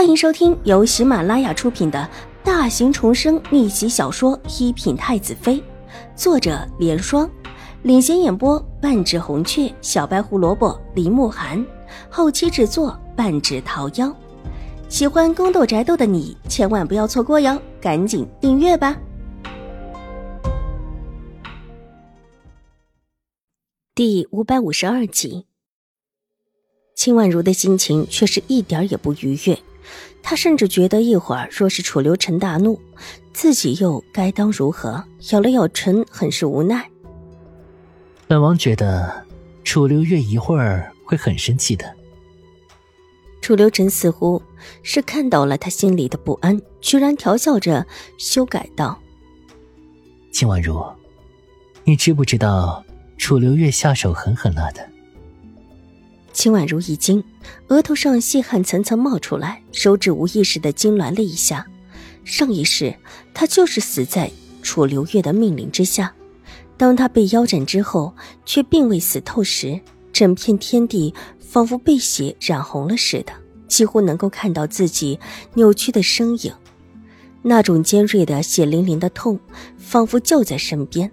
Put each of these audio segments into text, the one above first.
欢迎收听由喜马拉雅出品的大型重生逆袭小说《一品太子妃》，作者：莲霜，领衔演播：半指红雀、小白胡萝卜、林慕寒，后期制作：半指桃夭。喜欢宫斗宅斗的你千万不要错过哟，赶紧订阅吧！第五百五十二集，秦婉如的心情却是一点也不愉悦。他甚至觉得，一会儿若是楚留臣大怒，自己又该当如何？咬了咬唇，很是无奈。本王觉得，楚留月一会儿会很生气的。楚留臣似乎是看到了他心里的不安，居然调笑着修改道：“秦婉如，你知不知道，楚留月下手狠狠辣的？”秦婉如一惊，额头上细汗层层冒出来，手指无意识的痉挛了一下。上一世，她就是死在楚留月的命令之下。当她被腰斩之后，却并未死透时，整片天地仿佛被血染红了似的，几乎能够看到自己扭曲的身影。那种尖锐的、血淋淋的痛，仿佛就在身边。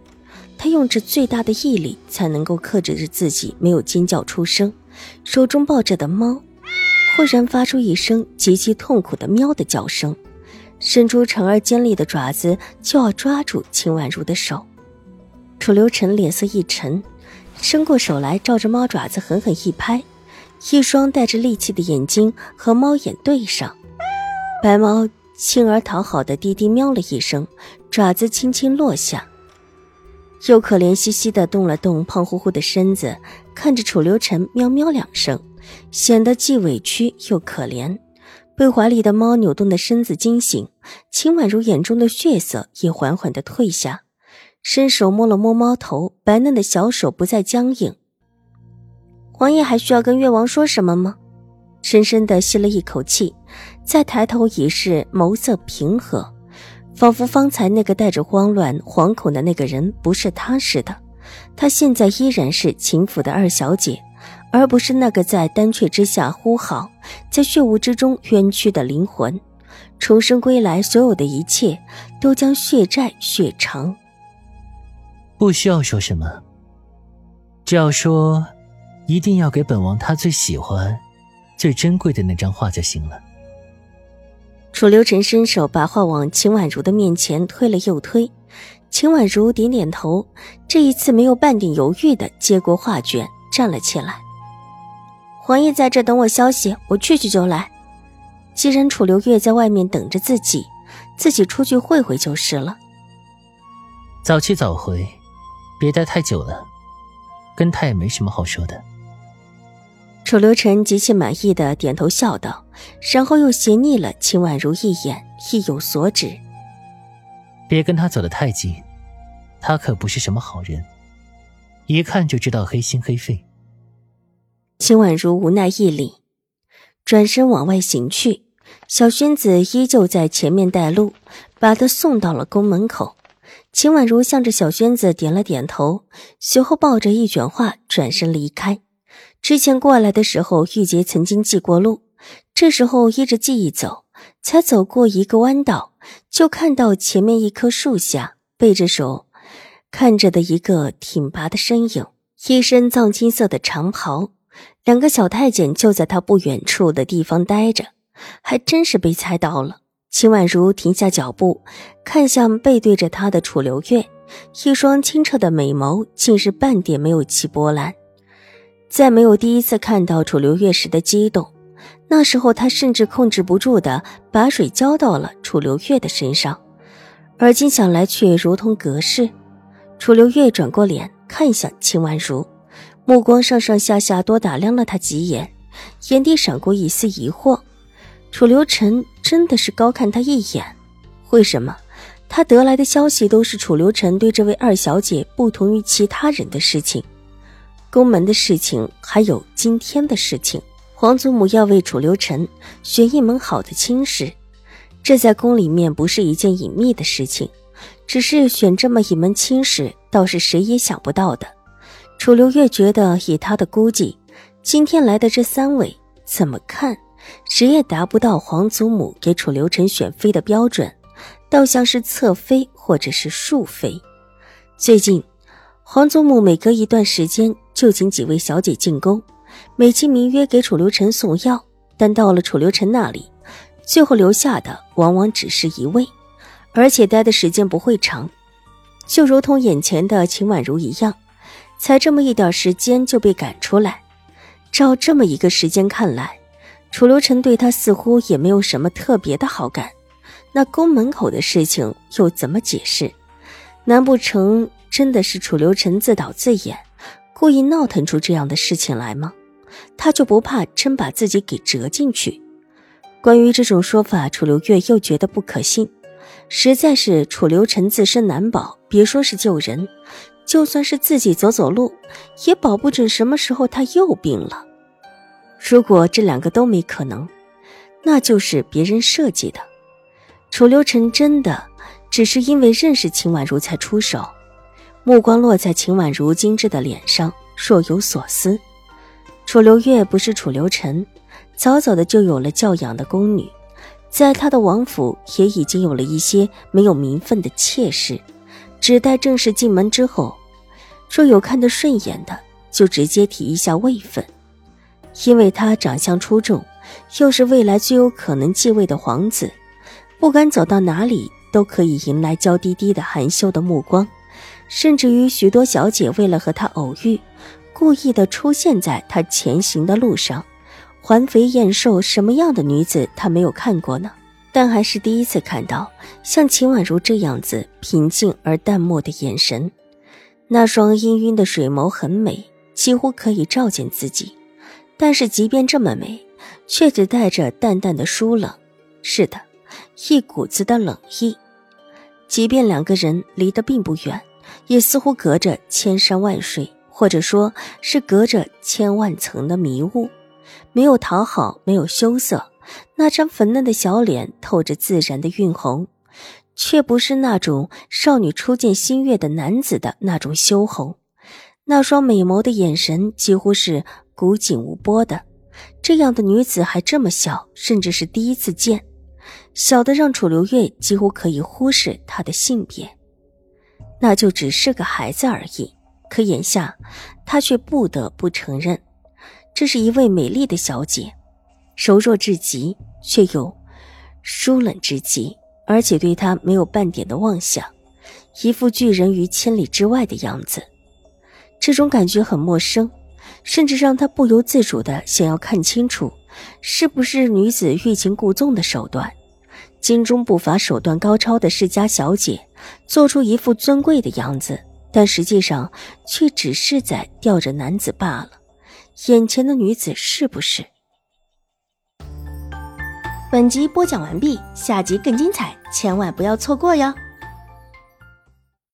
她用着最大的毅力，才能够克制着自己，没有尖叫出声。手中抱着的猫，忽然发出一声极其痛苦的喵的叫声，伸出长而尖利的爪子就要抓住秦婉如的手。楚留臣脸色一沉，伸过手来，照着猫爪子狠狠一拍，一双带着戾气的眼睛和猫眼对上，白猫轻而讨好的低低喵了一声，爪子轻轻落下。又可怜兮兮的动了动胖乎乎的身子，看着楚留臣喵喵两声，显得既委屈又可怜。被怀里的猫扭动的身子惊醒，秦婉如眼中的血色也缓缓的退下，伸手摸了摸猫头，白嫩的小手不再僵硬。王爷还需要跟越王说什么吗？深深的吸了一口气，再抬头已是眸色平和。仿佛方才那个带着慌乱、惶恐的那个人不是他似的，他现在依然是秦府的二小姐，而不是那个在丹阙之下呼号、在血雾之中冤屈的灵魂。重生归来，所有的一切都将血债血偿。不需要说什么，只要说，一定要给本王他最喜欢、最珍贵的那张画就行了。楚留臣伸手把画往秦婉如的面前推了又推，秦婉如点点头，这一次没有半点犹豫的接过画卷，站了起来。皇爷在这等我消息，我去去就来。既然楚留月在外面等着自己，自己出去会会就是了。早去早回，别待太久了，跟他也没什么好说的。楚留臣极其满意的点头笑道，然后又斜睨了秦婉如一眼，意有所指：“别跟他走得太近，他可不是什么好人，一看就知道黑心黑肺。”秦婉如无奈一礼，转身往外行去。小轩子依旧在前面带路，把他送到了宫门口。秦婉如向着小轩子点了点头，随后抱着一卷画转身离开。之前过来的时候，玉洁曾经记过路。这时候依着记忆走，才走过一个弯道，就看到前面一棵树下，背着手看着的一个挺拔的身影，一身藏青色的长袍。两个小太监就在他不远处的地方待着，还真是被猜到了。秦婉如停下脚步，看向背对着他的楚留月，一双清澈的美眸竟是半点没有起波澜。再没有第一次看到楚留月时的激动，那时候他甚至控制不住的把水浇到了楚留月的身上，而今想来却如同隔世。楚留月转过脸看向秦婉如，目光上上下下多打量了他几眼，眼底闪过一丝疑惑：楚留臣真的是高看他一眼？为什么他得来的消息都是楚留臣对这位二小姐不同于其他人的事情？宫门的事情，还有今天的事情，皇祖母要为楚留臣选一门好的亲事，这在宫里面不是一件隐秘的事情。只是选这么一门亲事，倒是谁也想不到的。楚留月觉得，以他的估计，今天来的这三位，怎么看谁也达不到皇祖母给楚留臣选妃的标准，倒像是侧妃或者是庶妃。最近，皇祖母每隔一段时间就请几位小姐进宫，美其名曰给楚留臣送药，但到了楚留臣那里，最后留下的往往只是一位，而且待的时间不会长，就如同眼前的秦婉如一样，才这么一点时间就被赶出来。照这么一个时间看来，楚留臣对他似乎也没有什么特别的好感。那宫门口的事情又怎么解释？难不成真的是楚留臣自导自演，故意闹腾出这样的事情来吗？他就不怕真把自己给折进去？关于这种说法，楚留月又觉得不可信。实在是楚留臣自身难保，别说是救人。就算是自己走走路，也保不准什么时候他又病了。如果这两个都没可能，那就是别人设计的。楚留臣真的只是因为认识秦婉如才出手。目光落在秦婉如精致的脸上，若有所思。楚留月不是楚留臣，早早的就有了教养的宫女，在他的王府也已经有了一些没有名分的妾室。只待正式进门之后，若有看得顺眼的，就直接提一下位分。因为他长相出众，又是未来最有可能继位的皇子，不管走到哪里都可以迎来娇滴滴的含羞的目光，甚至于许多小姐为了和他偶遇，故意的出现在他前行的路上。环肥燕瘦，什么样的女子他没有看过呢？但还是第一次看到像秦婉如这样子平静而淡漠的眼神，那双氤氲的水眸很美，几乎可以照见自己。但是即便这么美，却只带着淡淡的疏冷。是的，一股子的冷意。即便两个人离得并不远，也似乎隔着千山万水，或者说是隔着千万层的迷雾。没有讨好，没有羞涩。那张粉嫩的小脸透着自然的晕红，却不是那种少女初见新月的男子的那种羞红。那双美眸的眼神几乎是古井无波的。这样的女子还这么小，甚至是第一次见，小的让楚留月几乎可以忽视她的性别，那就只是个孩子而已。可眼下，他却不得不承认，这是一位美丽的小姐。柔弱至极，却又疏冷至极，而且对他没有半点的妄想，一副拒人于千里之外的样子。这种感觉很陌生，甚至让他不由自主的想要看清楚，是不是女子欲擒故纵的手段。心中不乏手段高超的世家小姐，做出一副尊贵的样子，但实际上却只是在吊着男子罢了。眼前的女子是不是？本集播讲完毕，下集更精彩，千万不要错过哟。